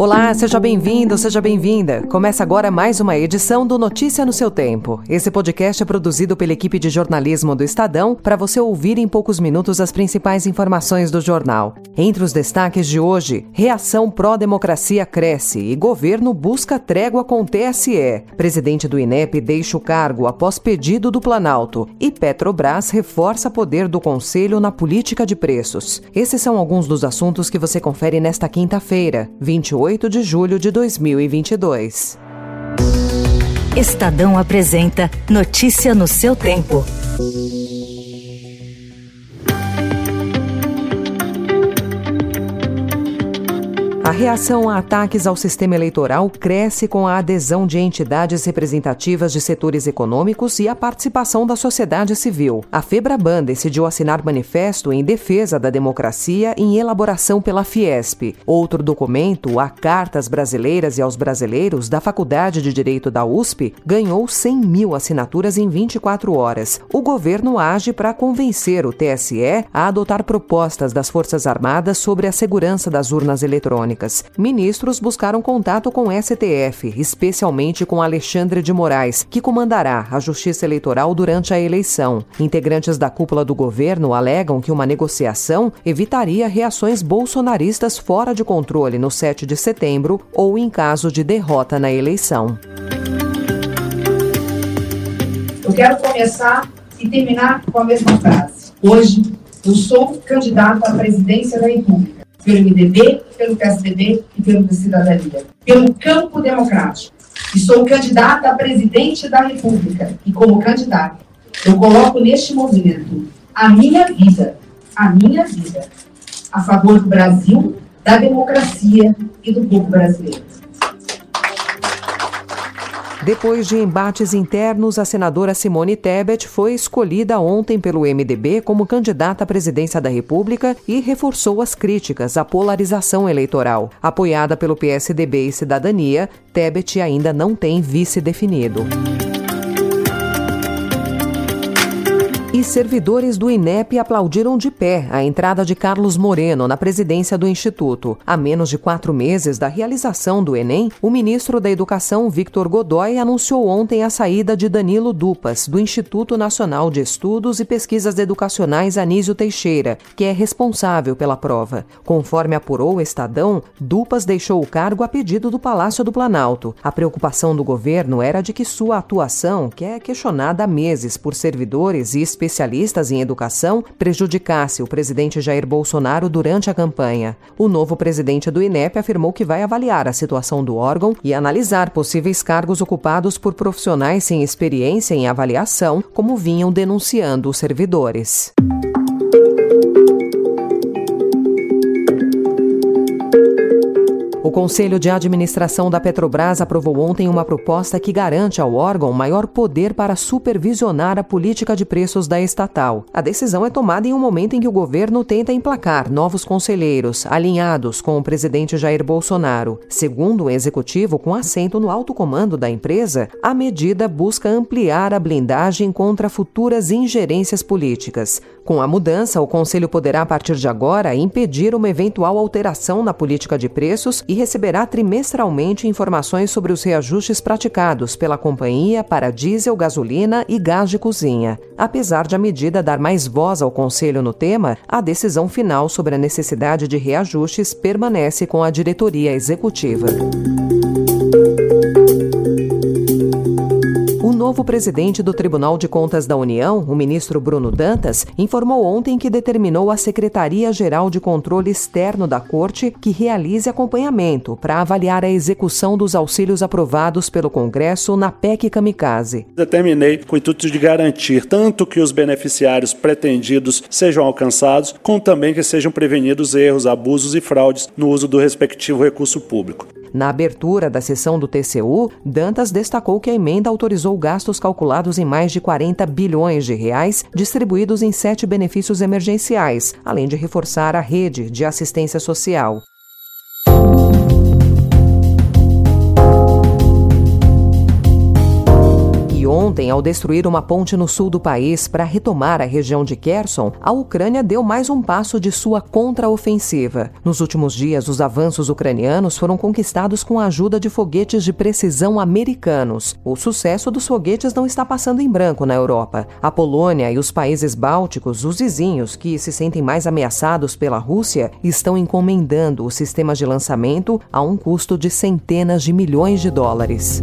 Olá, seja bem-vindo, seja bem-vinda. Começa agora mais uma edição do Notícia no seu Tempo. Esse podcast é produzido pela equipe de jornalismo do Estadão para você ouvir em poucos minutos as principais informações do jornal. Entre os destaques de hoje, reação pró-democracia cresce e governo busca trégua com TSE. Presidente do INEP deixa o cargo após pedido do Planalto e Petrobras reforça poder do Conselho na política de preços. Esses são alguns dos assuntos que você confere nesta quinta-feira, 28 8 de julho de 2022. Estadão apresenta Notícia no seu tempo. A reação a ataques ao sistema eleitoral cresce com a adesão de entidades representativas de setores econômicos e a participação da sociedade civil. A Febraban decidiu assinar manifesto em defesa da democracia em elaboração pela Fiesp. Outro documento, a Cartas Brasileiras e aos Brasileiros, da Faculdade de Direito da USP, ganhou 100 mil assinaturas em 24 horas. O governo age para convencer o TSE a adotar propostas das Forças Armadas sobre a segurança das urnas eletrônicas ministros buscaram contato com o STF, especialmente com Alexandre de Moraes, que comandará a Justiça Eleitoral durante a eleição. Integrantes da cúpula do governo alegam que uma negociação evitaria reações bolsonaristas fora de controle no 7 de setembro ou em caso de derrota na eleição. Eu quero começar e terminar com a mesma frase. Hoje, eu sou candidato à presidência da República pelo MDB, pelo PSDB e pelo Cidadania, pelo campo democrático. E sou candidata a presidente da República. E como candidata, eu coloco neste momento a minha vida, a minha vida, a favor do Brasil, da democracia e do povo brasileiro. Depois de embates internos, a senadora Simone Tebet foi escolhida ontem pelo MDB como candidata à presidência da República e reforçou as críticas à polarização eleitoral. Apoiada pelo PSDB e Cidadania, Tebet ainda não tem vice definido. E servidores do INEP aplaudiram de pé a entrada de Carlos Moreno na presidência do Instituto. A menos de quatro meses da realização do Enem, o ministro da Educação, Victor Godoy, anunciou ontem a saída de Danilo Dupas, do Instituto Nacional de Estudos e Pesquisas Educacionais Anísio Teixeira, que é responsável pela prova. Conforme apurou o Estadão, Dupas deixou o cargo a pedido do Palácio do Planalto. A preocupação do governo era de que sua atuação, que é questionada há meses por servidores e especialistas em educação prejudicasse o presidente Jair Bolsonaro durante a campanha. O novo presidente do INEP afirmou que vai avaliar a situação do órgão e analisar possíveis cargos ocupados por profissionais sem experiência em avaliação, como vinham denunciando os servidores. O Conselho de Administração da Petrobras aprovou ontem uma proposta que garante ao órgão maior poder para supervisionar a política de preços da estatal. A decisão é tomada em um momento em que o governo tenta emplacar novos conselheiros, alinhados com o presidente Jair Bolsonaro. Segundo o executivo, com assento no alto comando da empresa, a medida busca ampliar a blindagem contra futuras ingerências políticas. Com a mudança, o Conselho poderá, a partir de agora, impedir uma eventual alteração na política de preços e receberá trimestralmente informações sobre os reajustes praticados pela companhia para diesel, gasolina e gás de cozinha. Apesar de a medida dar mais voz ao Conselho no tema, a decisão final sobre a necessidade de reajustes permanece com a diretoria executiva. Novo presidente do Tribunal de Contas da União, o ministro Bruno Dantas, informou ontem que determinou a Secretaria-Geral de Controle Externo da Corte que realize acompanhamento para avaliar a execução dos auxílios aprovados pelo Congresso na PEC Kamikaze. Determinei com o intuito de garantir tanto que os beneficiários pretendidos sejam alcançados, como também que sejam prevenidos erros, abusos e fraudes no uso do respectivo recurso público. Na abertura da sessão do TCU, Dantas destacou que a emenda autorizou gastos calculados em mais de 40 bilhões de reais, distribuídos em sete benefícios emergenciais, além de reforçar a rede de assistência social. Ontem, ao destruir uma ponte no sul do país para retomar a região de Kherson, a Ucrânia deu mais um passo de sua contraofensiva. Nos últimos dias, os avanços ucranianos foram conquistados com a ajuda de foguetes de precisão americanos. O sucesso dos foguetes não está passando em branco na Europa. A Polônia e os países bálticos, os vizinhos que se sentem mais ameaçados pela Rússia, estão encomendando os sistemas de lançamento a um custo de centenas de milhões de dólares.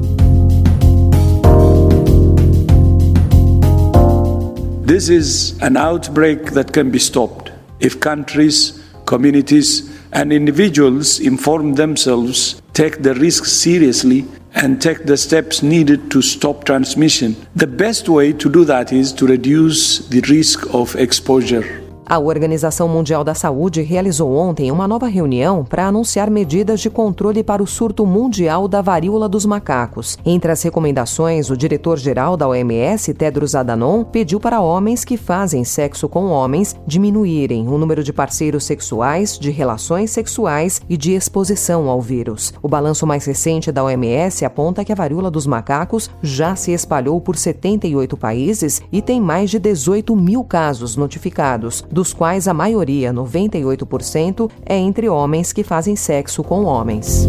This is an outbreak that can be stopped if countries, communities, and individuals inform themselves, take the risks seriously, and take the steps needed to stop transmission. The best way to do that is to reduce the risk of exposure. A Organização Mundial da Saúde realizou ontem uma nova reunião para anunciar medidas de controle para o surto mundial da varíola dos macacos. Entre as recomendações, o diretor-geral da OMS, Tedros Adhanom, pediu para homens que fazem sexo com homens diminuírem o número de parceiros sexuais, de relações sexuais e de exposição ao vírus. O balanço mais recente da OMS aponta que a varíola dos macacos já se espalhou por 78 países e tem mais de 18 mil casos notificados dos quais a maioria, 98%, é entre homens que fazem sexo com homens.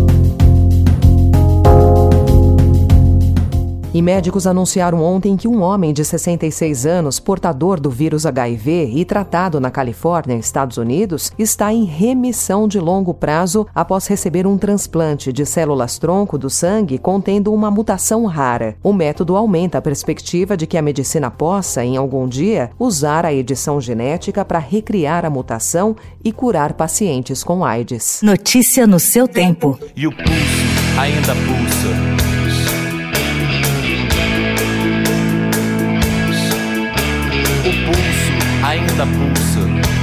E médicos anunciaram ontem que um homem de 66 anos, portador do vírus HIV e tratado na Califórnia, Estados Unidos, está em remissão de longo prazo após receber um transplante de células-tronco do sangue contendo uma mutação rara. O método aumenta a perspectiva de que a medicina possa, em algum dia, usar a edição genética para recriar a mutação e curar pacientes com AIDS. Notícia no seu tempo. E o pulso ainda pulsa. Ainda pulsa.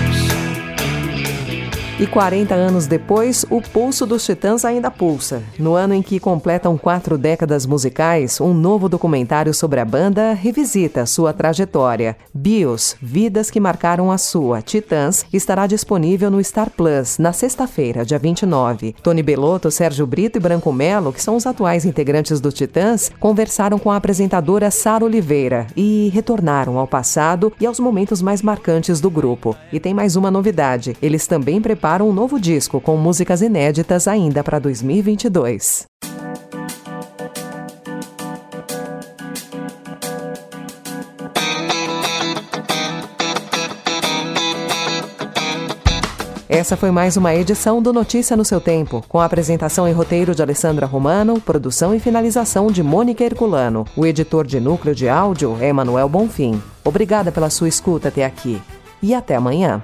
E 40 anos depois, o pulso dos Titãs ainda pulsa. No ano em que completam quatro décadas musicais, um novo documentário sobre a banda revisita sua trajetória. Bios, Vidas que Marcaram a Sua, Titãs, estará disponível no Star Plus na sexta-feira, dia 29. Tony Belotto, Sérgio Brito e Branco Melo, que são os atuais integrantes do Titãs, conversaram com a apresentadora Sara Oliveira e retornaram ao passado e aos momentos mais marcantes do grupo. E tem mais uma novidade: eles também preparam para um novo disco com músicas inéditas ainda para 2022. Essa foi mais uma edição do Notícia no seu tempo, com a apresentação e roteiro de Alessandra Romano, produção e finalização de Mônica Herculano. O editor de núcleo de áudio é Emanuel Bonfim. Obrigada pela sua escuta até aqui e até amanhã.